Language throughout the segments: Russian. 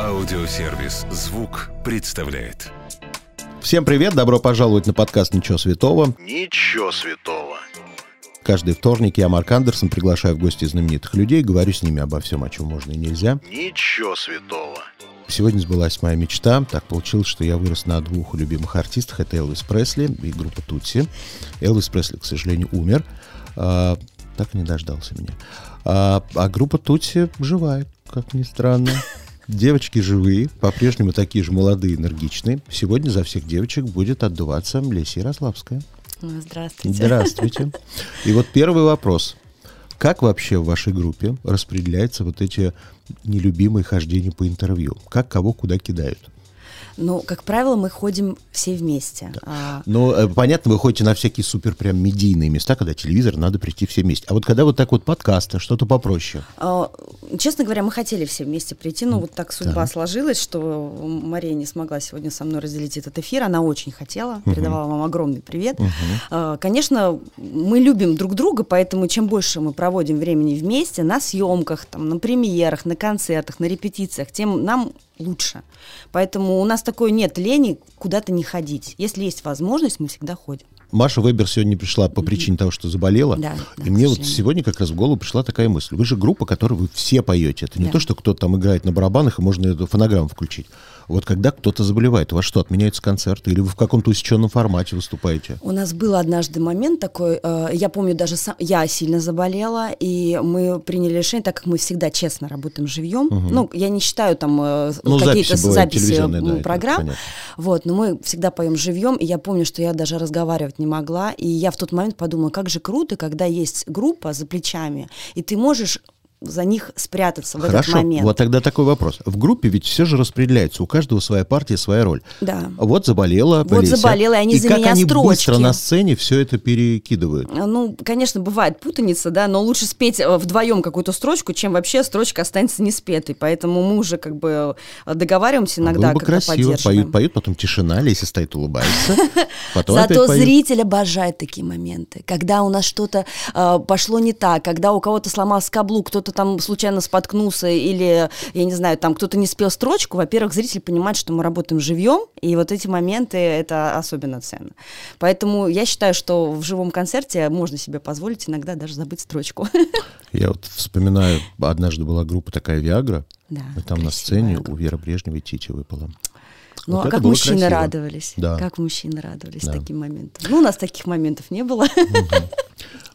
Аудиосервис «Звук» представляет. Всем привет, добро пожаловать на подкаст «Ничего святого». Ничего святого. Каждый вторник я, Марк Андерсон, приглашаю в гости знаменитых людей, говорю с ними обо всем, о чем можно и нельзя. Ничего святого. Сегодня сбылась моя мечта. Так получилось, что я вырос на двух любимых артистах. Это Элвис Пресли и группа Тутси. Элвис Пресли, к сожалению, умер. А, так и не дождался меня. А, а группа Тутси живая, как ни странно. Девочки живые, по-прежнему такие же молодые, энергичные. Сегодня за всех девочек будет отдуваться Леся Ярославская. Здравствуйте. Здравствуйте. И вот первый вопрос. Как вообще в вашей группе распределяются вот эти нелюбимые хождения по интервью? Как кого куда кидают? Ну, как правило, мы ходим все вместе. А, Ну, понятно, вы ходите на всякие супер прям медийные места, когда телевизор, надо прийти все вместе. А вот когда вот так вот подкасты, что-то попроще. а, честно говоря, мы хотели все вместе прийти, но вот так судьба Так. сложилась, что Мария не смогла сегодня со мной разделить этот эфир. Она очень хотела, передавала вам огромный привет. А, Конечно, мы любим друг друга, поэтому чем больше мы проводим времени вместе на съемках, там, на премьерах, на концертах, на репетициях, тем нам лучше. Поэтому у нас такой нет лени куда-то не ходить. Если есть возможность, мы всегда ходим. Маша Вебер сегодня не пришла по причине того, что заболела. Да, да, и мне вот сегодня как раз в голову пришла такая мысль. Вы же группа, которую вы все поете. Это не Да. то, что кто-то там играет на барабанах, и можно эту фонограмму включить. Вот когда кто-то заболевает, у вас что, отменяются концерты? Или вы в каком-то усеченном формате выступаете? У нас был однажды момент такой, э, я помню даже сам, я сильно заболела, и мы приняли решение, так как мы всегда честно работаем живьем, ну, я не считаю там э, Ну, какие-то записи записи да, программ, вот, но мы всегда поем живьем, и я помню, что я даже разговаривать не могла, и я в тот момент подумала, как же круто, когда есть группа за плечами, и ты можешь за них спрятаться в этот Хорошо, момент. вот тогда такой вопрос. В группе ведь все же распределяется, у каждого своя партия, своя роль. Да. Вот заболела, Вот Леся. заболела, и они за как меня они быстро строчки. на сцене все это перекидывают. Ну, конечно, бывает путаница, да, но лучше спеть э, вдвоем какую-то строчку, чем вообще строчка останется не спетой. Поэтому мы уже как бы э, договариваемся иногда, Было бы красиво. Поют, поют, потом тишина, Леся стоит, улыбается. Потом Зато зритель обожает такие моменты. Когда у нас что-то э, пошло не так, когда у кого-то сломался каблук, кто-то там случайно споткнулся, или, я не знаю, там кто-то не спел строчку, во-первых, зритель понимает, что мы работаем живьем, и вот эти моменты, это особенно ценно. Поэтому я считаю, что в живом концерте можно себе позволить иногда даже забыть строчку. Я вот вспоминаю, однажды была группа такая «Виагра», Да, и там на сцене группа. у Веры Брежневой Тити выпала. Ну, Вот а как мужчины красиво. радовались? Да. Как мужчины радовались Да. таким моментом? Ну, у нас таких моментов не было.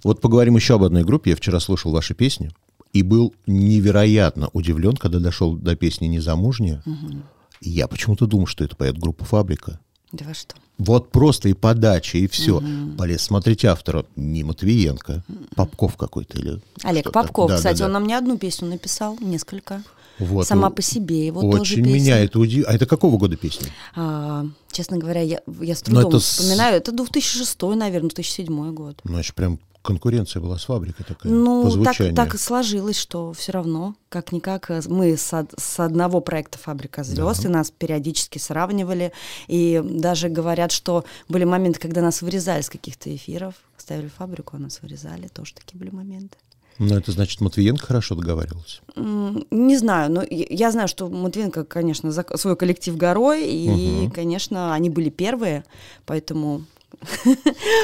Вот поговорим еще об одной группе. Я вчера слушал ваши песни и был невероятно удивлен, когда дошел до песни «Незамужняя». И я почему-то думал, что это поет группа «Фабрика». Да вы что? Вот просто и подача, и все. Полез смотреть автора. Не Матвиенко, Попков какой-то или... Олег что-то. Попков, Да, да, кстати, да. он нам не одну песню написал, несколько. Вот, Сама ну, по себе его тоже Очень песня. меня это удивило. А это какого года песня? А, честно говоря, я, я с Но трудом это с- вспоминаю. Это 2006, наверное, 2007 год. Ну, это прям конкуренция была с фабрикой такая, по Ну, так, звучанию. так и сложилось, что все равно, как-никак, э, мы с, од- с одного проекта «Фабрика звезд», и нас периодически сравнивали, и даже говорят, что были моменты, когда нас вырезали с каких-то эфиров, ставили «Фабрику», а нас вырезали, тоже такие были моменты. Ну, это значит, Матвиенко хорошо договаривался. Не знаю, но я я знаю, что Матвенко, конечно, за свой коллектив горой, и, конечно, они были первые, поэтому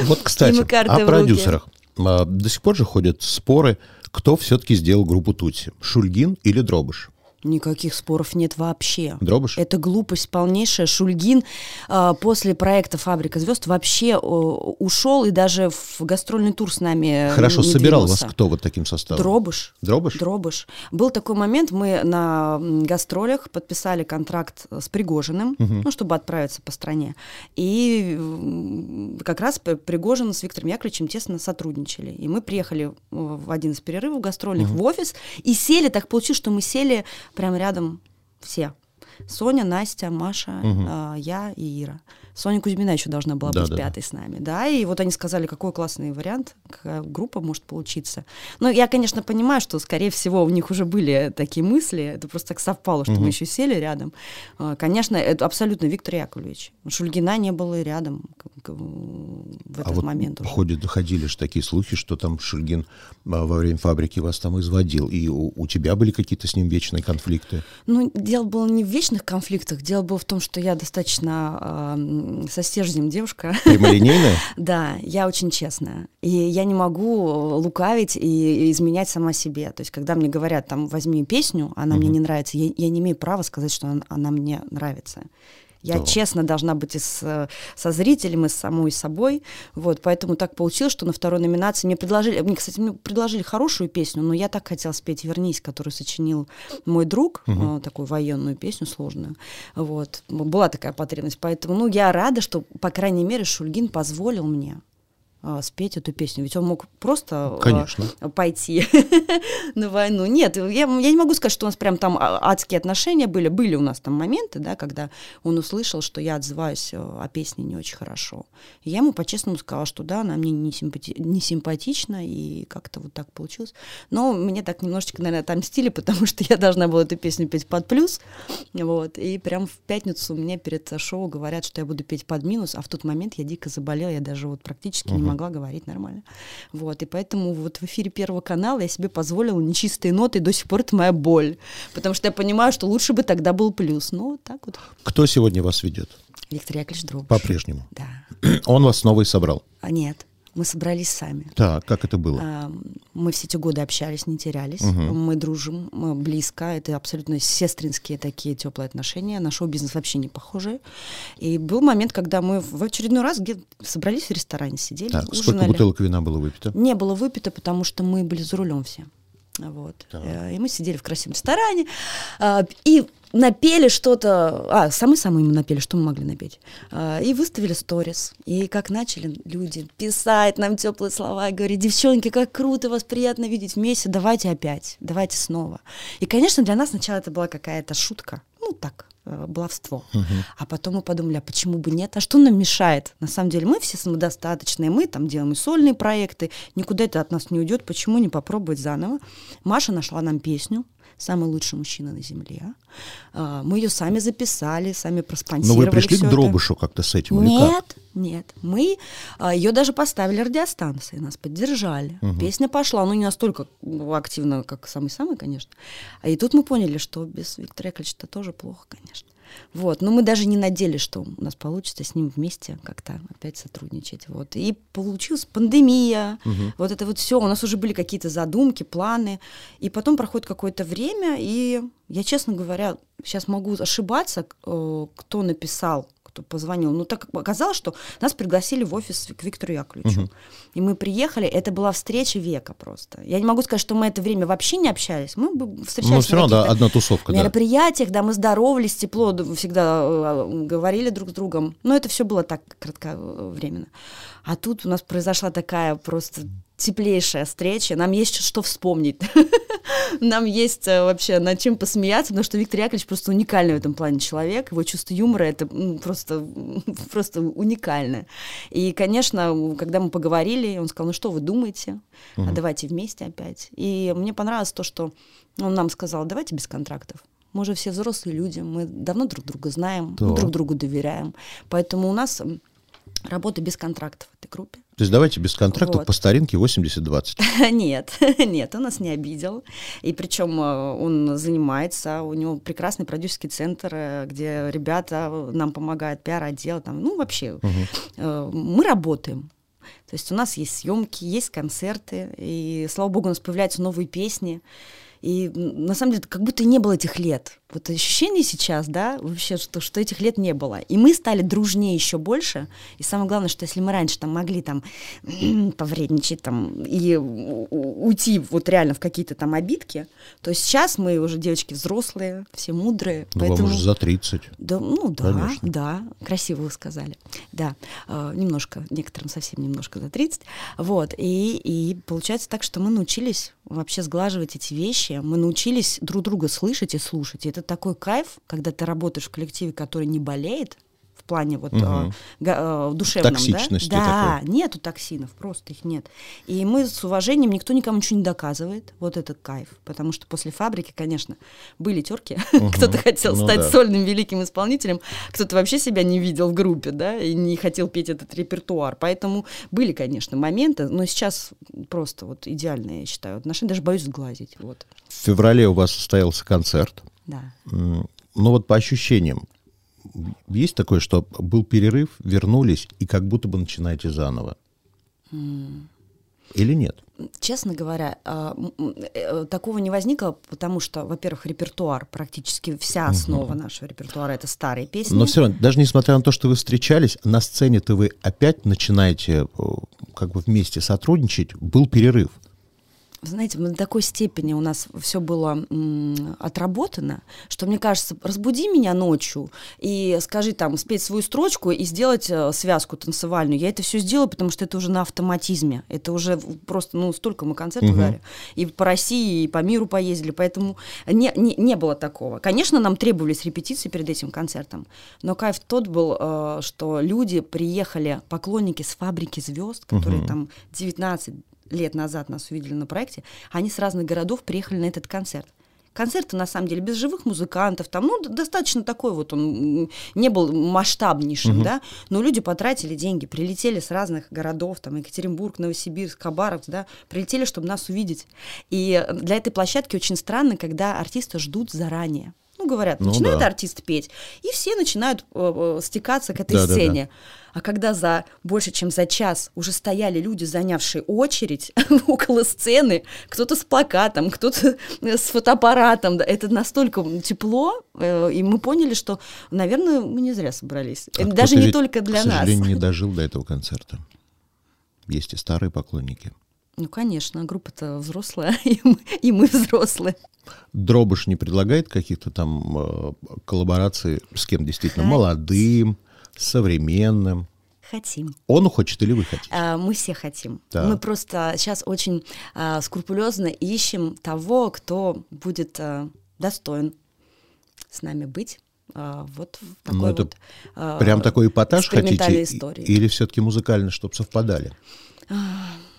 Вот, кстати, о продюсерах. А, До сих пор же ходят споры, кто все-таки сделал группу Тутси, Шульгин или Дробыш? Никаких споров нет вообще. Дробыш? Это глупость полнейшая. Шульгин а, после проекта «Фабрика звезд» вообще о, ушел и даже в гастрольный тур с нами Хорошо, не собирал двинулся. вас кто вот таким составом? Дробыш. Дробыш? Дробыш. Был такой момент, мы на гастролях подписали контракт с Пригожиным, ну, чтобы отправиться по стране. И как раз Пригожин с Виктором Яковлевичем тесно сотрудничали. И мы приехали в один из перерывов гастрольных в офис и сели, так получилось, что мы сели прямо рядом все. Соня, Настя, Маша, а, я и Ира. Соня Кузьмина еще должна была Да, быть да, да. пятой с нами, да, и вот они сказали, какой классный вариант, какая группа может получиться. Ну, я, конечно, понимаю, что, скорее всего, у них уже были такие мысли, это просто так совпало, что мы еще сели рядом. А, Конечно, это абсолютно Виктор Яковлевич. Шульгина не было рядом в этот а вот момент уже. ходят, доходили же такие слухи, что там Шульгин а, во время фабрики вас там изводил, и у, у тебя были какие-то с ним вечные конфликты? Ну, дело было не в вечных конфликтах, дело было в том, что я достаточно а, со стержнем девушка. Прямолинейные? Да, я очень честная. И я не могу лукавить и изменять сама себе. То есть, когда мне говорят, там, возьми песню, она мне не нравится, я, не имею права сказать, что она мне нравится. Я Да. честно должна быть и с, со зрителем, и с самой собой. Вот, поэтому так получилось, что на второй номинации мне предложили, мне, кстати, мне предложили хорошую песню, но я так хотела спеть «Вернись», которую сочинил мой друг, э, такую военную песню сложную. Вот, была такая потребность. Поэтому, ну, я рада, что, по крайней мере, Шульгин позволил мне а, спеть эту песню. Ведь он мог просто а, Конечно. пойти на войну. Нет, я, я не могу сказать, что у нас прям там а- адские отношения были. Были у нас там моменты, да, когда он услышал, что я отзываюсь э, о песне не очень хорошо. И я ему по-честному сказала, что да, она мне не, симпати- не симпатична, и как-то вот так получилось. Но мне так немножечко, наверное, отомстили, потому что я должна была эту песню петь под плюс. Вот. И прям в пятницу мне перед шоу говорят, что я буду петь под минус, а в тот момент я дико заболела, я даже вот практически не могла говорить нормально. Вот. И поэтому вот в эфире Первого канала я себе позволила нечистые ноты, и до сих пор это моя боль. Потому что я понимаю, что лучше бы тогда был плюс. Ну, вот так вот. Кто сегодня вас ведет? Виктор Яковлевич Дробыш. По-прежнему. Да. Он вас снова и собрал. А нет, мы собрались сами. Так, как это было? А, Мы все эти годы общались, не терялись. Мы дружим мы близко. Это абсолютно сестринские такие теплые отношения. На шоу-бизнес вообще не похожи. И был момент, когда мы в очередной раз где собрались в ресторане, сидели, Так, сколько ужинали. бутылок вина было выпито? Не было выпито, потому что мы были за рулем все. Вот. Так. Э, И мы сидели в красивом ресторане а, и напели что-то. А, самые-самые мы напели, что мы могли напеть. А, И выставили сторис. И как начали люди писать нам теплые слова и говорить, девчонки, как круто вас приятно видеть вместе, давайте опять, давайте снова. И, конечно, для нас сначала это была какая-то шутка. Ну, так, э, баловство. А потом мы подумали, а почему бы нет? А что нам мешает? На самом деле мы все самодостаточные, мы там делаем и сольные проекты, никуда это от нас не уйдет, почему не попробовать заново? Маша нашла нам песню «Самый лучший мужчина на земле». А, Мы ее сами записали, сами Но проспонсировали Ну, вы пришли к это. Дробышу как-то с этим или как? Нет, нет. Мы ее даже поставили радиостанции, нас поддержали. Песня пошла, ну не настолько ну, активно, как самый-самый, конечно. А И тут мы поняли, что без Виктора Яковлевича это тоже плохо, конечно. Вот, но мы даже не надеялись, что у нас получится с ним вместе как-то опять сотрудничать. Вот. И получилась пандемия, вот это вот все. У нас уже были какие-то задумки, планы. И потом проходит какое-то время, и я, честно говоря, сейчас могу ошибаться, э, кто написал кто позвонил. Ну, так оказалось, что нас пригласили в офис к Виктору Яковлевичу. И мы приехали, это была встреча века просто. Я не могу сказать, что мы это время вообще не общались. Мы бы встречались на все равно, да, одна тусовка, да. мероприятиях, да, мы здоровались, тепло всегда э, говорили друг с другом. Но это все было так кратковременно. А тут у нас произошла такая просто теплейшая встреча. Нам есть что вспомнить. Нам есть э, вообще над чем посмеяться, потому что Виктор Яковлевич просто уникальный в этом плане человек. Его чувство юмора это просто, просто уникальное. И, конечно, когда мы поговорили, он сказал, ну что вы думаете? А давайте вместе опять. И мне понравилось то, что он нам сказал, давайте без контрактов. Мы уже все взрослые люди, мы давно друг друга знаем, мы друг другу доверяем. Поэтому у нас работа без контрактов в этой группе. То есть давайте без контрактов Вот. по старинке 80-20. Нет, нет, он нас не обидел. И причем э, он занимается, у него прекрасный продюсерский центр, э, где ребята нам помогают, пиар-отдел, там, ну, вообще, э, мы работаем. То есть у нас есть съемки, есть концерты, и, слава богу, у нас появляются новые песни. И на самом деле, как будто не было этих лет. Вот ощущение сейчас, да, вообще, что, что этих лет не было. И мы стали дружнее еще больше. И самое главное, что если мы раньше там могли там повредничать там у- уйти вот реально в какие-то там обидки, то сейчас мы уже девочки взрослые, все мудрые. Ну, вам поэтому... уже за 30. Да, ну да, Конечно. да, красиво вы сказали. Да, э, немножко, некоторым совсем немножко за 30. Вот, и, и получается так, что мы научились вообще сглаживать эти вещи, мы научились друг друга слышать и слушать. И это такой кайф, когда ты работаешь в коллективе, который не болеет, в плане вот угу. э, душевном. Токсичности да? такой. Да, нету токсинов, просто их нет. И мы с уважением, никто никому ничего не доказывает, вот этот кайф, потому что после фабрики, конечно, были терки, угу. кто-то хотел ну, стать да. сольным великим исполнителем, кто-то вообще себя не видел в группе, да, и не хотел петь этот репертуар, поэтому были, конечно, моменты, но сейчас просто вот идеальные, я считаю, отношения, даже боюсь сглазить, вот. В феврале у вас состоялся концерт. Да. Ну вот по ощущениям, есть такое, что был перерыв, вернулись и как будто бы начинаете заново? Mm. Или нет? Честно говоря, а, э, такого не возникло, потому что, во-первых, репертуар, практически вся основа угу. нашего репертуара это старые песни. Но все равно, даже несмотря на то, что вы встречались, на сцене-то вы опять начинаете э, как бы вместе сотрудничать, был перерыв знаете, на такой степени у нас все было м, отработано, что мне кажется, разбуди меня ночью и скажи там, спеть свою строчку и сделать э, связку танцевальную. Я это все сделаю, потому что это уже на автоматизме. Это уже просто, ну, столько мы концертов угу. дали. И по России, и по миру поездили, поэтому не, не, не было такого. Конечно, нам требовались репетиции перед этим концертом, но кайф тот был, э, что люди приехали, поклонники с фабрики звезд, которые угу. там 19 лет назад нас увидели на проекте, они с разных городов приехали на этот концерт. Концерты, на самом деле, без живых музыкантов, там, ну, достаточно такой вот он не был масштабнейшим, uh-huh. да, но люди потратили деньги, прилетели с разных городов, там, Екатеринбург, Новосибирск, Хабаровск, да, прилетели, чтобы нас увидеть. И для этой площадки очень странно, когда артиста ждут заранее. Ну, говорят, ну, начинает да. артист петь, и все начинают э, э, стекаться к этой да, сцене. Да, да. А когда за больше, чем за час уже стояли люди, занявшие очередь около сцены, кто-то с плакатом, кто-то с фотоаппаратом, это настолько тепло, э, и мы поняли, что, наверное, мы не зря собрались. А Даже не только для нас. К сожалению, не дожил до этого концерта. Есть и старые поклонники. Ну, конечно, группа-то взрослая, и мы, и мы взрослые. Дробыш не предлагает каких-то там э, коллабораций с кем действительно Хоть. молодым, современным? Хотим. Он хочет или вы хотите? А, мы все хотим. Да. Мы просто сейчас очень а, скрупулезно ищем того, кто будет а, достоин с нами быть. А, вот в такой ну, это вот а, прям такой эпатаж хотите? Истории. Или все-таки музыкально, чтобы совпадали? А...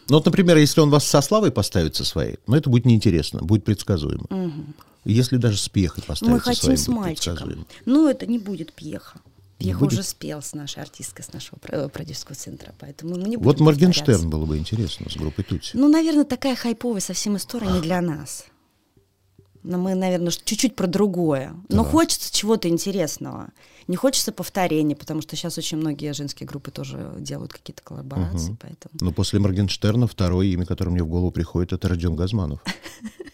Ну, вот, например, если он вас со славой поставит со своей, ну, это будет неинтересно, будет предсказуемо. Угу. Если даже с пьехой поставить Мы хотим с мальчиком. Ну, это не будет пьеха. Пьеха будет... уже спел с нашей артисткой, с нашего продюсерского центра, поэтому мы не будем Вот Моргенштерн было бы интересно с группой Тути. Ну, наверное, такая хайповая совсем история не для нас. Но мы, наверное, чуть-чуть про другое. Но да. хочется чего-то интересного. Не хочется повторения, потому что сейчас очень многие женские группы тоже делают какие-то коллаборации. Угу. Поэтому... Но после Моргенштерна второе имя, которое мне в голову приходит, это Родион Газманов.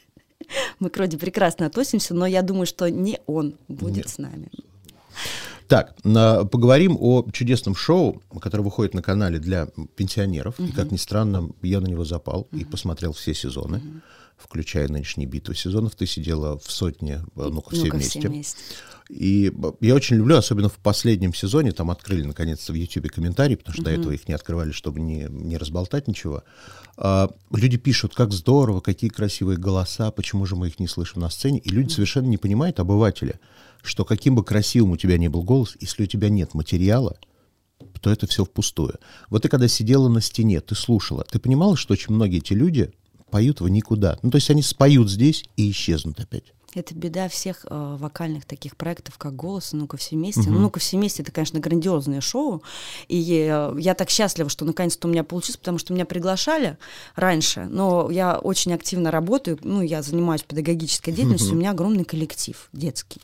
Мы к Роде прекрасно относимся, но я думаю, что не он будет с нами. Так, поговорим о чудесном шоу, которое выходит на канале для пенсионеров. Угу. И, как ни странно, я на него запал угу. и посмотрел все сезоны, угу. включая нынешние битвы сезонов. Ты сидела в сотне, э, ну-ка, все, ну вместе. все вместе. И я очень люблю, особенно в последнем сезоне, там открыли наконец-то в YouTube комментарии, потому что угу. до этого их не открывали, чтобы не, не разболтать ничего. А, люди пишут, как здорово, какие красивые голоса, почему же мы их не слышим на сцене. И люди угу. совершенно не понимают, обыватели, что каким бы красивым у тебя ни был голос, если у тебя нет материала, то это все впустую. Вот ты когда сидела на стене, ты слушала, ты понимала, что очень многие эти люди поют в никуда. Ну, то есть они споют здесь и исчезнут опять. Это беда всех э, вокальных таких проектов, как «Голос» «Ну-ка все вместе». Угу. «Ну-ка все вместе» — это, конечно, грандиозное шоу. И э, я так счастлива, что наконец-то у меня получилось, потому что меня приглашали раньше, но я очень активно работаю, ну, я занимаюсь педагогической деятельностью, угу. у меня огромный коллектив детский.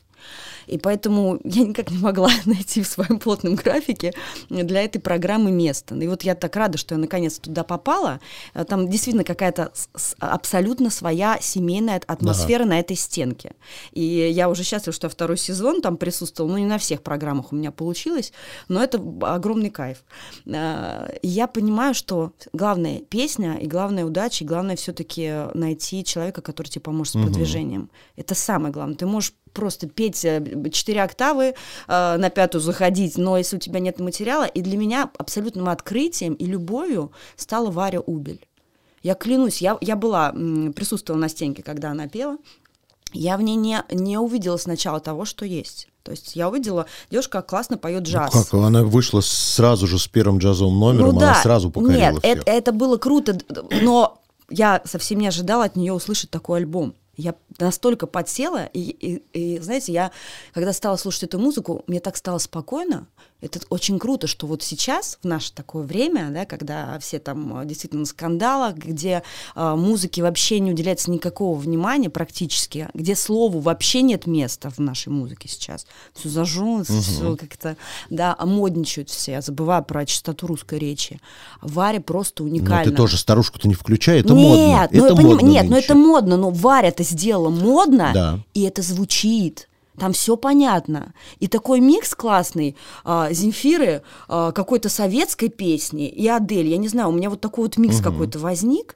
И поэтому я никак не могла найти в своем плотном графике для этой программы место. И вот я так рада, что я наконец туда попала. Э, там действительно какая-то абсолютно своя семейная атмосфера ага. на этой стенке. И я уже счастлива, что я второй сезон там присутствовала. Ну, не на всех программах у меня получилось, но это огромный кайф. Э, я понимаю, что главная песня и главная удача, и главное все-таки найти человека, который тебе поможет с продвижением. Угу. Это самое главное. Ты можешь просто петь э, четыре октавы, э, на пятую заходить, но если у тебя нет материала, и для меня абсолютным открытием и любовью стала Варя Убель. Я клянусь, я, я была, присутствовала на стенке, когда она пела, я в ней не, не увидела сначала того, что есть. То есть я увидела, девушка классно поет Ну джаз. как, она вышла сразу же с первым джазовым номером, Ну она да. сразу покорила Нет, всех. это, это было круто, но я совсем не ожидала от нее услышать такой альбом. Я настолько подсела, и, и- и, знаете, я, когда стала слушать эту музыку, мне так стало спокойно. Это очень круто, что вот сейчас, в наше такое время, да, когда все там э, действительно на скандалах, где э, музыке вообще не уделяется никакого внимания практически, где слову вообще нет места в нашей музыке сейчас. Все зажжено, все как-то, да, модничают все, забывая про чистоту русской речи. Варя просто Но уникальна. Ну, ты тоже старушку-то не включай, это нет, модно. ну, это я поним- модно Нет, ну нынче. это модно, но Варя это сделала модно, Да. и это звучит. Там все понятно. И такой микс классный. а, Земфиры, а, какой-то советской песни и Адель. Я не знаю, у меня вот такой вот микс какой-то возник.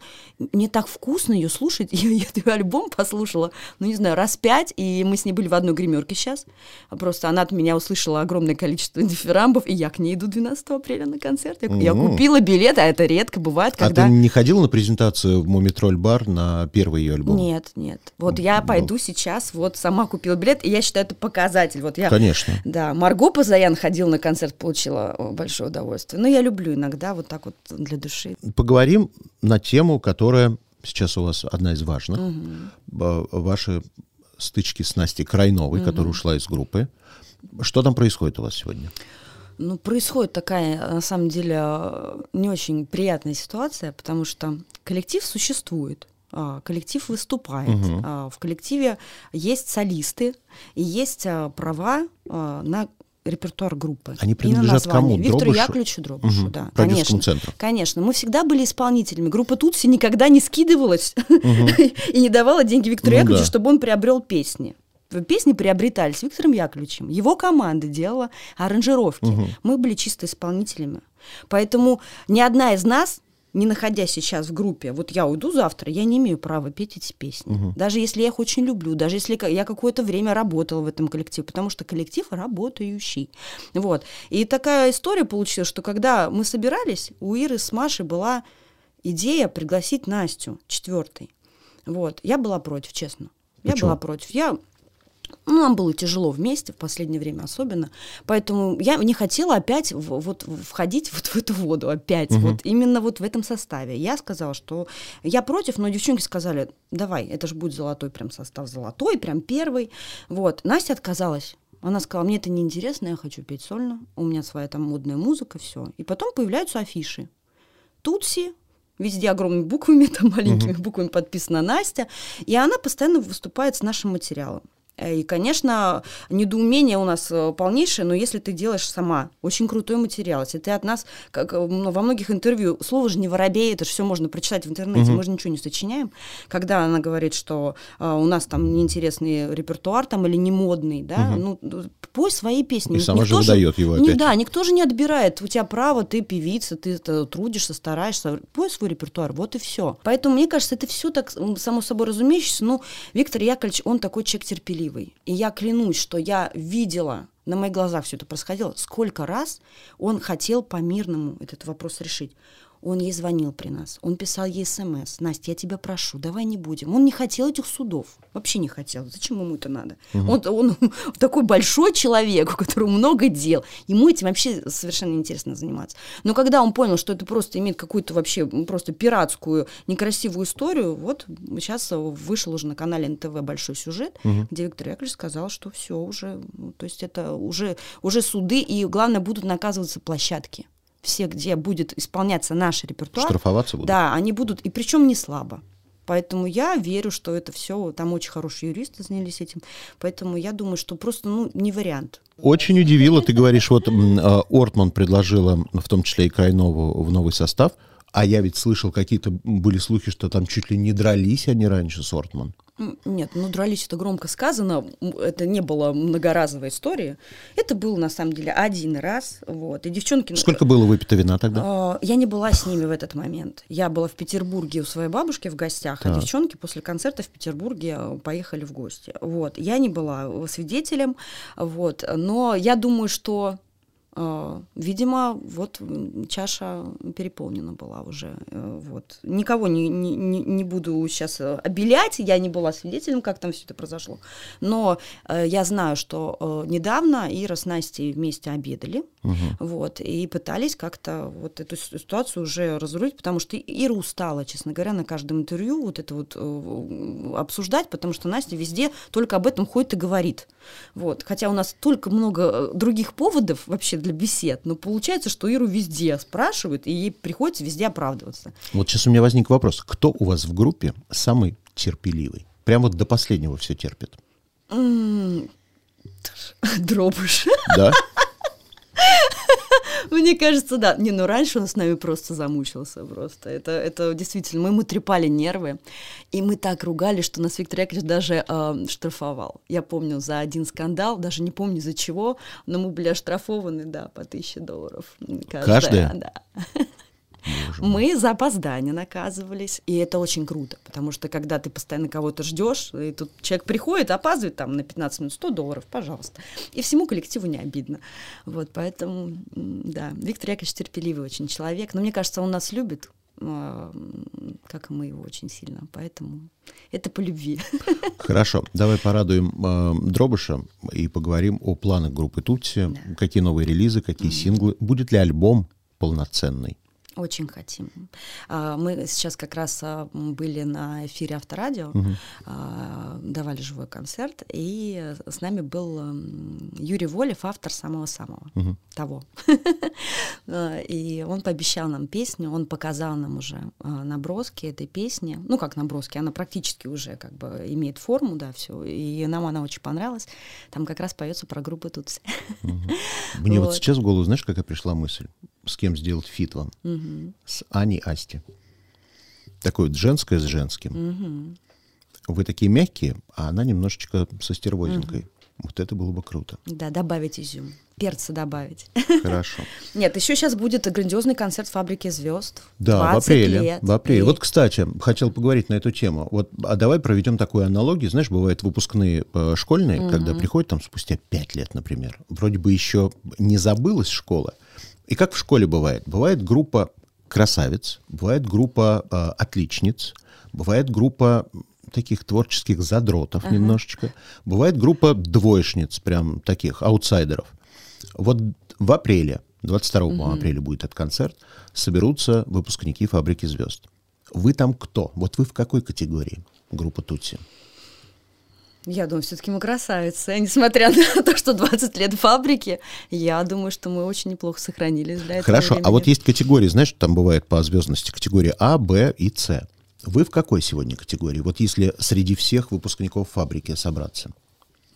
Мне так вкусно ее слушать. Я, я этот альбом послушала, ну не знаю, раз пять, и мы с ней были в одной гримерке сейчас. Просто она от меня услышала огромное количество дифирамбов, и я к ней иду 12 апреля на концерт. Я, я Мгм. купила билет, а это редко бывает, А когда... ты не ходила на презентацию в Мумитроль бар на первый ее альбом? Нет, нет. Вот я Ну. пойду сейчас, вот сама купила билет, и я считаю, это показатель. Вот я, Конечно. да, Марго Пазаян ходила на концерт, получила о, большое удовольствие. Но я люблю иногда вот так вот для души. Поговорим на тему, которая сейчас у вас одна из важных. Ба- Ваши стычки с Настей Крайновой, которая ушла из группы. Что там происходит у вас сегодня? Ну, происходит такая, на самом деле, э, не очень приятная ситуация, потому что коллектив существует. А, Коллектив выступает. а, В коллективе есть солисты и есть а, права на репертуар группы. Они принадлежат кому? Виктору Дробышу? Яковлевичу Дробышу, Мгм. да. Конечно. центру. Конечно. Мы всегда были исполнителями. Группа Тутси никогда не скидывалась и не давала деньги Виктору Ну Яковлевичу, да. чтобы он приобрел песни. Песни приобретались Виктором Яковлевичем. Его команда делала аранжировки. Мы были чисто исполнителями. Поэтому ни одна из нас, не находясь сейчас в группе, вот я уйду завтра, я не имею права петь эти песни. Даже если я их очень люблю, даже если я какое-то время работала в этом коллективе, потому что коллектив работающий. Вот. И такая история получилась, что когда мы собирались, у Иры с Машей была идея пригласить Настю четвертой. Вот. Я была против, честно. Я Почему? была против. Я ну, нам было тяжело вместе в последнее время особенно, поэтому я не хотела опять в- вот входить вот в эту воду опять, вот именно вот в этом составе. Я сказала, что я против, но девчонки сказали, давай, это же будет золотой прям состав, золотой, прям первый. Вот, Настя отказалась. Она сказала, мне это неинтересно, я хочу петь сольно, у меня своя там модная музыка, все. И потом появляются афиши. Тутси, везде огромными буквами, там маленькими буквами подписана Настя, и она постоянно выступает с нашим материалом. Э, И, конечно, недоумение у нас э, полнейшее, но если ты делаешь сама очень крутой материал, если ты от нас, как э, во многих интервью, слово же не воробей, это же все можно прочитать в интернете, мы же ничего не сочиняем. Когда она говорит, что э, у нас там неинтересный репертуар там или не модный, да, ну, д- пой свои песни. И Ник- сама же никто выдает его не- опять. Да, никто же не отбирает. У тебя право, ты певица, ты это, трудишься, стараешься. Пой свой репертуар, вот и все. Поэтому, мне кажется, это все так само собой разумеющееся. Ну, Виктор Яковлевич, он такой человек терпеливый. И я клянусь, что я видела на моих глазах все это происходило, сколько раз он хотел по-мирному этот вопрос решить. Он ей звонил при нас, он писал ей смс. Настя, я тебя прошу, давай не будем. Он не хотел этих судов, вообще не хотел. Зачем ему это надо? Он, он такой большой человек, у которого много дел. Ему этим вообще совершенно неинтересно заниматься. Но когда он понял, что это просто имеет какую-то вообще просто пиратскую, некрасивую историю, вот сейчас вышел уже на канале НТВ большой сюжет, где Виктор Яковлевич сказал, что все уже, то есть это уже, уже суды, и главное, будут наказываться площадки все, где будет исполняться наш репертуар, Штрафоваться будут? да, они будут, и причем не слабо. Поэтому я верю, что это все, там очень хорошие юристы занялись этим. Поэтому я думаю, что просто, ну, не вариант. Очень удивило, ты говоришь, вот а, Ортман предложила, в том числе и Крайнову, в новый состав, а я ведь слышал, какие-то были слухи, что там чуть ли не дрались они раньше с Ортман. Нет, ну дрались это громко сказано, это не было многоразовой истории. Это был на самом деле один раз, вот. И девчонки... Сколько было выпито вина тогда? А, Я не была с ними в этот момент. Я была в Петербурге у своей бабушки в гостях, а Так. девчонки после концерта в Петербурге э, поехали в гости. Вот. Я не была э, свидетелем, вот. но я думаю, что видимо, вот чаша переполнена была уже. Э, вот. Никого не, не, не буду сейчас обелять, я не была свидетелем, как там все это произошло. Но э, я знаю, что э, недавно Ира с Настей вместе обедали, угу. вот, и пытались как-то вот эту ситуацию уже разрулить, потому что Ира устала, честно говоря, на каждом интервью вот это вот э, обсуждать, потому что Настя везде только об этом ходит и говорит. Вот. Хотя у нас только много других поводов вообще для бесед, но получается, что Иру везде спрашивают, и ей приходится везде оправдываться. Вот сейчас у меня возник вопрос. Кто у вас в группе самый терпеливый? Прям вот до последнего все терпит. Дробыш. Да? Мне кажется, да. Не, ну раньше он с нами просто замучился просто. Это, это действительно, мы ему трепали нервы, и мы так ругали, что нас Виктор Яковлевич даже э, штрафовал. Я помню за один скандал, даже не помню за чего, но мы были оштрафованы, да, по тысяче долларов. Каждая? Каждая? Да. Мы за опоздание наказывались, и это очень круто, потому что когда ты постоянно кого-то ждешь, и тут человек приходит, опаздывает там на 15 минут, 100 долларов, пожалуйста. И всему коллективу не обидно. Вот, поэтому, да, Виктор Яковлевич терпеливый очень человек, но мне кажется, он нас любит, а, как и мы его очень сильно, поэтому это по любви. Хорошо, давай порадуем э, Дробыша и поговорим о планах группы Тутси, да. какие новые релизы, какие mm-hmm. синглы, будет ли альбом полноценный? Очень хотим. А, мы сейчас как раз а, были на эфире Авторадио, угу. давали живой концерт, и с нами был Юрий Волев, автор самого-самого, угу. того. И он пообещал нам песню, он показал нам уже наброски этой песни. Ну, как наброски, она практически уже как бы имеет форму, да, все. И нам она очень понравилась. Там как раз поется про группу Тутси. Угу. Мне вот. вот сейчас в голову, знаешь, какая пришла мысль? с кем сделать фит вам. Угу. С Аней Асти. Такое вот женское с женским. Угу. Вы такие мягкие, а она немножечко со стервозинкой. Угу. Вот это было бы круто. Да, добавить изюм. Перца добавить. Хорошо. Нет, еще сейчас будет грандиозный концерт фабрики звезд. Да, в апреле. Лет. В апреле. И... Вот, кстати, хотел поговорить на эту тему. Вот, а давай проведем такую аналогию. Знаешь, бывают выпускные э, школьные, угу. когда приходят там спустя пять лет, например. Вроде бы еще не забылась школа, и как в школе бывает? Бывает группа красавиц, бывает группа э, отличниц, бывает группа таких творческих задротов uh-huh. немножечко, бывает группа двоечниц, прям таких аутсайдеров. Вот в апреле, 22 uh-huh. апреля будет этот концерт, соберутся выпускники «Фабрики звезд». Вы там кто? Вот вы в какой категории группа Тутси? Я думаю, все-таки мы красавицы. Несмотря на то, что 20 лет фабрики, я думаю, что мы очень неплохо сохранились для этого. Хорошо, времени. а вот есть категории, знаешь, там бывает по звездности категории А, Б и С. Вы в какой сегодня категории? Вот если среди всех выпускников фабрики собраться?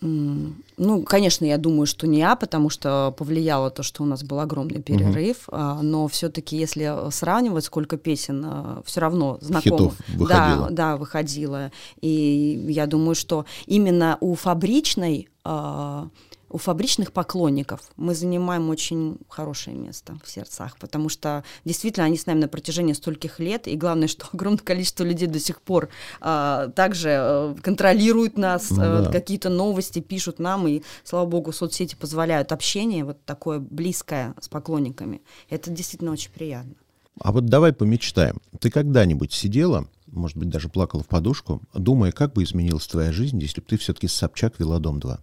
Ну, конечно, я думаю, что не я, потому что повлияло то, что у нас был огромный перерыв, угу. но все-таки, если сравнивать, сколько песен а, все равно знакомых, выходило. да, да, выходило, и я думаю, что именно у фабричной а, у фабричных поклонников мы занимаем очень хорошее место в сердцах, потому что действительно они с нами на протяжении стольких лет, и главное, что огромное количество людей до сих пор а, также а, контролируют нас, ну, а, да. какие-то новости пишут нам, и, слава богу, соцсети позволяют общение вот такое близкое с поклонниками. Это действительно очень приятно. А вот давай помечтаем. Ты когда-нибудь сидела, может быть, даже плакала в подушку, думая, как бы изменилась твоя жизнь, если бы ты все-таки с Собчак вела «Дом-2»?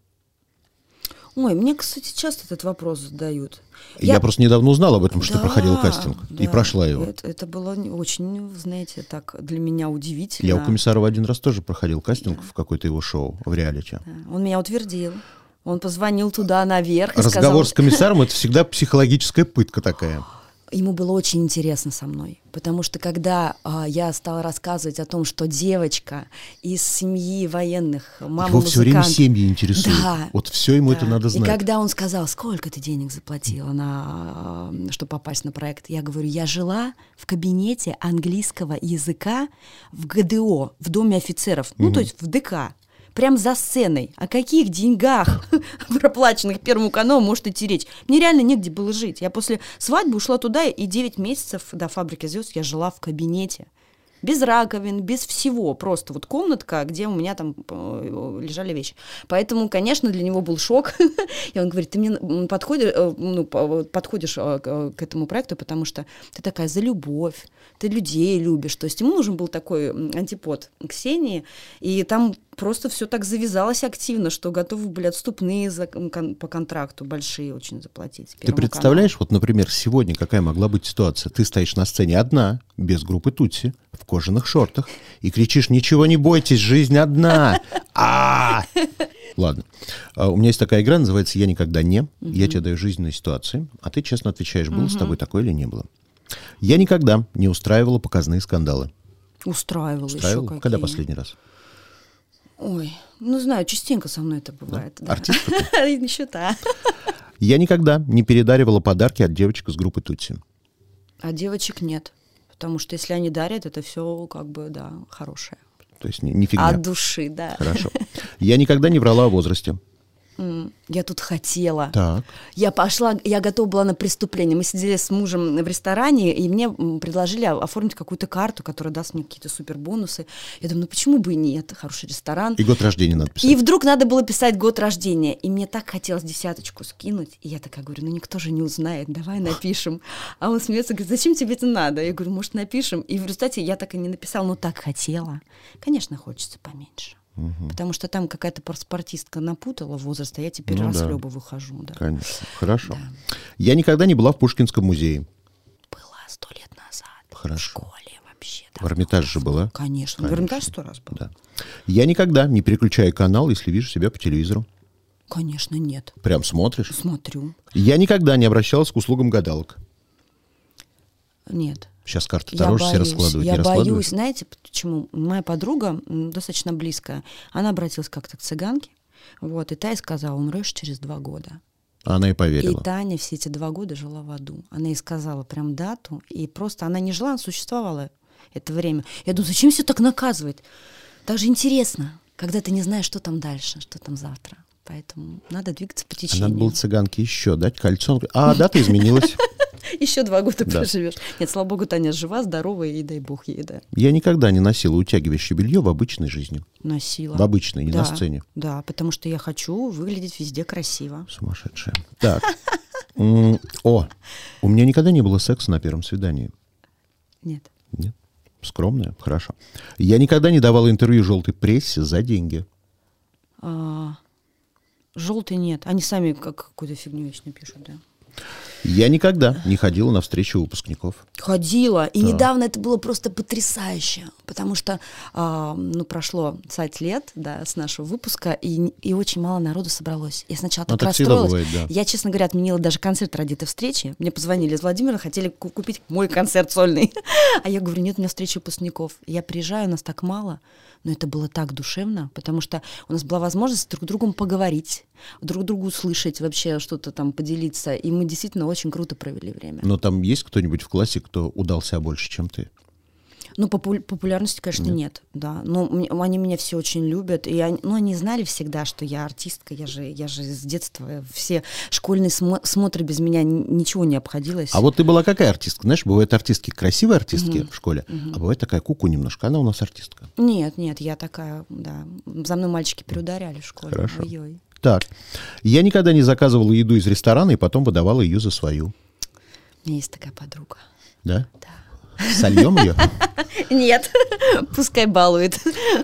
Ой, мне, кстати, часто этот вопрос задают. Я, я просто недавно узнал об этом, что да, проходил кастинг, да, и прошла его. Это, это было очень, знаете, так для меня удивительно. Я у Комиссарова один раз тоже проходил кастинг да. в какое-то его шоу в реалити. Да. Он меня утвердил. Он позвонил туда наверх. Разговор сказал... с комиссаром это всегда психологическая пытка такая. Ему было очень интересно со мной, потому что когда а, я стала рассказывать о том, что девочка из семьи военных, мама Его все время семьи интересуют. Да, вот все ему да. это надо знать. И когда он сказал, сколько ты денег заплатила, на, чтобы попасть на проект, я говорю, я жила в кабинете английского языка в ГДО, в Доме офицеров, угу. ну то есть в ДК прям за сценой. О каких деньгах, проплаченных Первому каналу, может идти речь? Мне реально негде было жить. Я после свадьбы ушла туда, и 9 месяцев до «Фабрики звезд» я жила в кабинете без раковин, без всего, просто вот комнатка, где у меня там э, лежали вещи. Поэтому, конечно, для него был шок, и он говорит, ты мне подходишь, э, ну, подходишь э, к этому проекту, потому что ты такая за любовь, ты людей любишь, то есть ему нужен был такой антипод Ксении, и там просто все так завязалось активно, что готовы были отступные за, кон, по контракту большие очень заплатить. Ты представляешь, каналу. вот, например, сегодня какая могла быть ситуация? Ты стоишь на сцене одна, без группы Тутси, в кожаных шортах, и кричишь «Ничего не бойтесь, жизнь одна!» а Ладно. А, у меня есть такая игра, называется «Я никогда не». Я тебе даю жизненные ситуации, а ты честно отвечаешь, было с тобой такое или не было. Я никогда не устраивала показные скандалы. Устраивала, Устраивала? еще какие. Когда последний раз? Ой, ну знаю, частенько со мной это бывает. Да? Да. Артистка? Не считаю. Я никогда не передаривала подарки от девочек из группы Тутси. А девочек нет. Потому что если они дарят, это все как бы, да, хорошее. То есть не, не фигня. От души, да. Хорошо. Я никогда не врала о возрасте. Я тут хотела. Так. Я пошла, я готова была на преступление. Мы сидели с мужем в ресторане, и мне предложили оформить какую-то карту, которая даст мне какие-то супер бонусы. Я думаю, ну почему бы и нет? Хороший ресторан. И год рождения надо писать. И вдруг надо было писать год рождения. И мне так хотелось десяточку скинуть. И я такая говорю, ну никто же не узнает, давай напишем. А он смеется, говорит, зачем тебе это надо? Я говорю, может, напишем. И в результате я так и не написала, но так хотела. Конечно, хочется поменьше. Угу. Потому что там какая-то спортистка напутала возраст, а я теперь ну, расхлебу да. выхожу. Да. Конечно. Хорошо. Да. Я никогда не была в Пушкинском музее. Была сто лет назад. Хорошо. В школе вообще. В Эрмитаже же была? Конечно. Конечно. В Эрмитаже сто раз был. Да. Я никогда не переключаю канал, если вижу себя по телевизору. Конечно, нет. Прям смотришь? Смотрю. Я никогда не обращалась к услугам гадалок. Нет. Сейчас карты Таро все раскладывают. Я боюсь. Знаете, почему? Моя подруга, достаточно близкая, она обратилась как-то к цыганке, вот, и та ей сказала, умрешь через два года. Она и поверила. И Таня все эти два года жила в аду. Она ей сказала прям дату, и просто она не жила, она существовала это время. Я думаю, зачем все так наказывать? Так же интересно, когда ты не знаешь, что там дальше, что там завтра. Поэтому надо двигаться по течению. А надо было цыганке еще дать кольцо. А, дата изменилась. Еще два года да. проживешь. Нет, слава богу, Таня жива, здорова, и дай бог ей, да. Я никогда не носила утягивающее белье в обычной жизни. Носила. В обычной, не да, на сцене. Да, потому что я хочу выглядеть везде красиво. Сумасшедшая. Так. О, у меня никогда не было секса на первом свидании. Нет. Нет. Скромная, хорошо. Я никогда не давала интервью желтой прессе за деньги. А, желтый нет. Они сами как какую-то фигню вечно пишут, да. Я никогда не ходила на встречу выпускников. Ходила. И да. недавно это было просто потрясающе, потому что э, ну, прошло 20 лет да, с нашего выпуска, и, и очень мало народу собралось. Я сначала так, так расстроилась. Бывает, да. Я, честно говоря, отменила даже концерт ради этой встречи. Мне позвонили из Владимира, хотели купить мой концерт сольный. А я говорю, нет, у меня встреча выпускников. Я приезжаю, нас так мало но это было так душевно, потому что у нас была возможность друг с другом поговорить, друг другу услышать, вообще что-то там поделиться, и мы действительно очень круто провели время. Но там есть кто-нибудь в классе, кто удался больше, чем ты? Ну, попу- популярности, конечно, нет. нет, да. Но они меня все очень любят. И они, ну, они знали всегда, что я артистка. Я же, я же с детства все школьные смо- смотры без меня ничего не обходилось. А вот ты была какая артистка? Знаешь, бывают артистки, красивые артистки угу. в школе, угу. а бывает такая куку немножко. Она у нас артистка. Нет, нет, я такая, да. За мной мальчики приударяли в школе. Хорошо. Ой-ой. Так, я никогда не заказывала еду из ресторана и потом выдавала ее за свою. У меня есть такая подруга. Да? Да. Сольем ее? Нет, пускай балует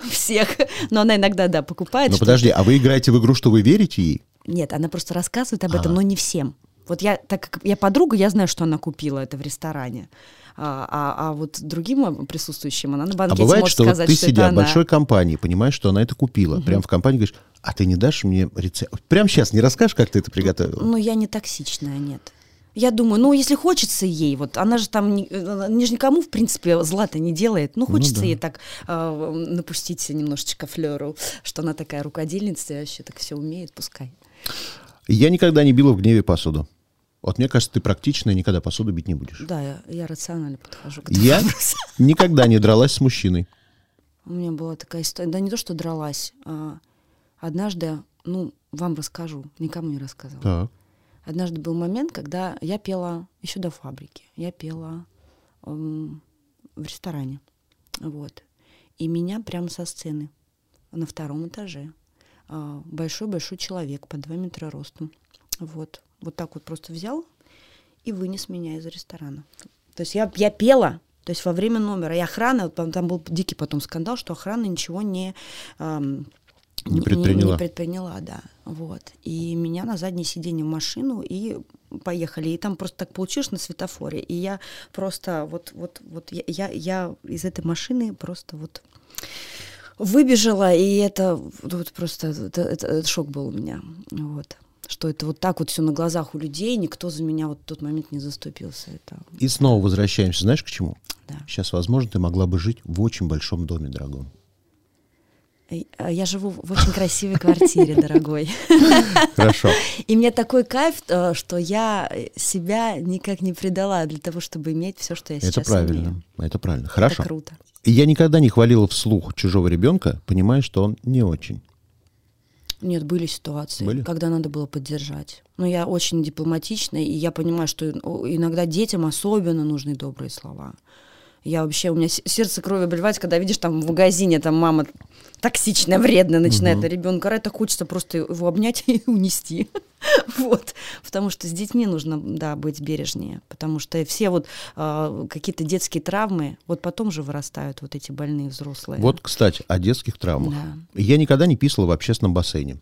всех. Но она иногда, да, покупает. Ну подожди, а вы играете в игру, что вы верите ей? Нет, она просто рассказывает об этом, но не всем. Вот я, так как я подруга, я знаю, что она купила это в ресторане. А, а, а вот другим присутствующим она на банкете а бывает, может что сказать, вот ты, что сидя в большой компании, понимаешь, что она это купила. Угу. Прям в компании говоришь, а ты не дашь мне рецепт? Прям сейчас не расскажешь, как ты это приготовила? Ну, я не токсичная, нет. Я думаю, ну, если хочется ей, вот она же там, не, же никому, в принципе, зла-то не делает, ну, хочется ну, да. ей так э, напустить немножечко флеру, что она такая рукодельница, и вообще так все умеет, пускай. Я никогда не била в гневе посуду. Вот мне кажется, ты практичная, никогда посуду бить не будешь. Да, я, я рационально подхожу к этому Я никогда не дралась с мужчиной. У меня была такая история, да не то, что дралась, а однажды, ну, вам расскажу, никому не рассказывала. Так однажды был момент, когда я пела еще до фабрики. Я пела эм, в ресторане. Вот. И меня прямо со сцены на втором этаже. а, Большой-большой человек под 2 метра ростом. Вот. Вот так вот просто взял и вынес меня из ресторана. То есть я, я пела, то есть во время номера. И охрана, там, там был дикий потом скандал, что охрана ничего не... ам, Не предприняла. Не, предприняла, да. Вот. И меня на заднее сиденье в машину и поехали. И там просто так получилось на светофоре. И я просто вот, вот, вот я, я, я из этой машины просто вот выбежала, и это вот просто это, это- это шок был у меня. Вот. Что это вот так вот все на глазах у людей, никто за меня вот в тот момент не заступился. Это, И снова возвращаемся, знаешь, к чему? да. Сейчас, возможно, ты могла бы жить в очень большом доме, дорогом. А Я живу в очень красивой квартире, дорогой. Хорошо. И мне такой кайф, э, что я себя никак не предала для того, чтобы иметь все, что я сейчас Это правильно. имею. Это правильно. Это Хорошо. круто. И Я никогда не хвалила вслух чужого ребенка, понимая, что он не очень. Нет, были ситуации, Были? когда надо было поддержать. Но я очень дипломатичная, и я понимаю, что иногда детям особенно нужны добрые слова. Я вообще, у меня сердце кровью обливается, когда видишь там в магазине, там мама токсичная, вредная начинает на ребенка орать, так хочется просто его обнять и унести. Вот. Потому что с детьми нужно, да, быть бережнее. Потому что все вот а, какие-то детские травмы, вот потом же вырастают вот эти больные взрослые. Вот, кстати, о детских травмах. Да. Я никогда не писала в общественном бассейне.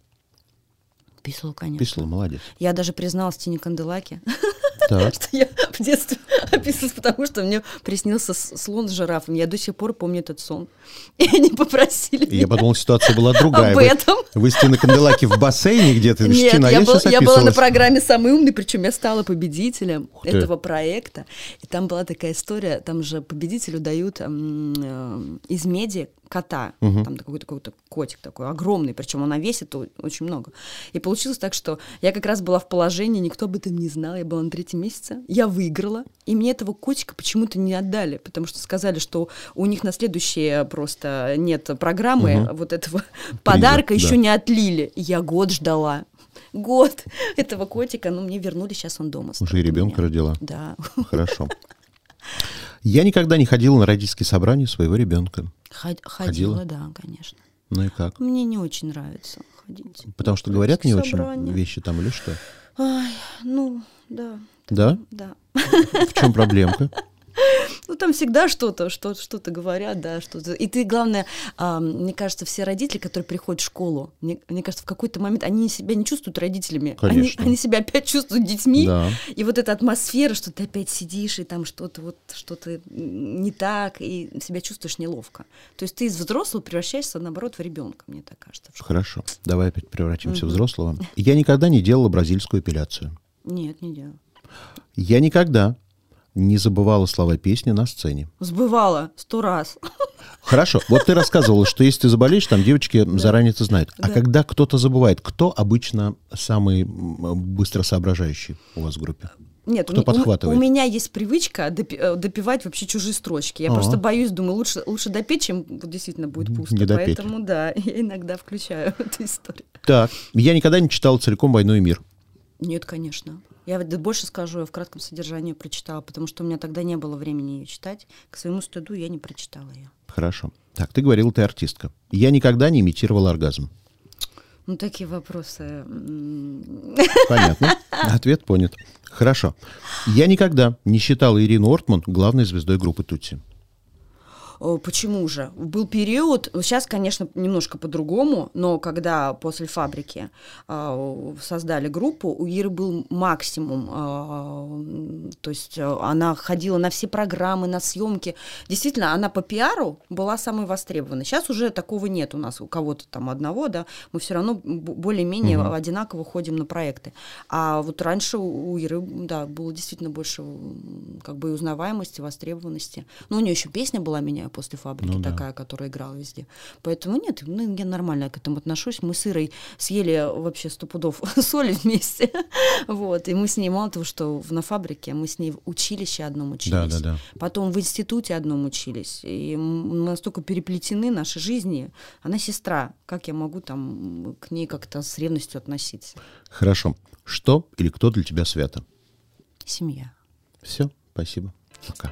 Писала, конечно. Писала, молодец. Я даже призналась Тине Канделаке, Что я в детстве описывалась, потому что мне приснился слон с жирафом. Я до сих пор помню этот сон. И они попросили Я подумал, ситуация была другая. об Вы- этом. Вы с Тиной Канделаки в бассейне где-то? Нет, Тина, я, был- сейчас я была на программе «Самый умный», причем я стала победителем этого проекта. И там была такая история, там же победителю дают э, из меди кота, Мгм. там такой какой-то котик такой огромный, причем она весит очень много. И получилось так, что я как раз была в положении, никто об этом не знал, я была на третьем месяце, я выиграла, и мне этого котика почему-то не отдали, потому что сказали, что у них на следующее просто нет программы Мгм. вот этого подарка, да. еще не отлили. И Я год ждала. Год этого котика, ну, мне вернули, сейчас он дома. Уже ребенка родила. Да. Хорошо. Я никогда не ходила на родительские собрания своего ребенка. Ход- Ходила? Ходила, да, конечно. Ну и как? Мне не очень нравится ходить. Потому что говорят не Родительские очень собрания. вещи там или что? Ай, ну, да, Да? да. В чем проблемка? Ну, там всегда что-то, что- что-то говорят, да, что-то. И ты, главное, мне кажется, все родители, которые приходят в школу, мне, мне кажется, в какой-то момент они себя не чувствуют родителями. Они, Конечно. они себя опять чувствуют детьми. Да. И вот эта атмосфера, что ты опять сидишь, и там что-то вот, что-то не так, и себя чувствуешь неловко. То есть ты из взрослого превращаешься, наоборот, в ребенка, мне так кажется. Хорошо. Давай опять превратимся в взрослого. Я никогда не делала бразильскую эпиляцию. Нет, не делаю. Я никогда не забывала слова песни на сцене. Сбывала сто раз. Хорошо. Вот ты рассказывала, что если ты заболеешь, там девочки заранее это знают. А Да. когда кто-то забывает, кто обычно самый быстро соображающий у вас в группе? Нет, Кто у, ме- у- подхватывает? у меня есть привычка допи- э, допивать вообще чужие строчки. Я Ага. просто боюсь, думаю, лучше, лучше допеть, чем действительно будет пусто. Не допеть. Поэтому, да, я иногда включаю эту историю. Так. Я никогда не читала целиком «Войну и мир». Нет, конечно. Я больше скажу, я в кратком содержании прочитала, потому что у меня тогда не было времени ее читать. К своему стыду я не прочитала ее. Хорошо. Так, ты говорила, ты артистка. Я никогда не имитировала оргазм. Ну, такие вопросы. Понятно. Ответ понят. Хорошо. Я никогда не считала Ирину Ортман главной звездой группы Тутси. О, Почему же? Был период, сейчас, конечно, немножко по-другому, но когда после фабрики а, создали группу, у Иры был максимум. м, то есть она ходила на все программы, на съемки. Действительно, она по пиару была самой востребованной. Сейчас уже такого нет у нас, у кого-то там одного, да, мы все равно более-менее Мгм. одинаково ходим на проекты. А вот раньше у Иры, да, было действительно больше как бы узнаваемости, востребованности. Но у нее еще песня была «Меня после фабрики» Ну да. такая, которая играла везде. Поэтому нет, ну, я нормально к этому отношусь. Мы с Ирой съели вообще сто пудов соли вместе. Вот. И мы с ней, мало того, что на фабрике, мы с ней в училище одном учились. Да, да, да. Потом в институте одном учились. И мы настолько переплетены наши жизни. Она сестра. Как я могу там к ней как-то с ревностью относиться? Хорошо. Что или кто для тебя свято? Семья. Все, спасибо. Пока.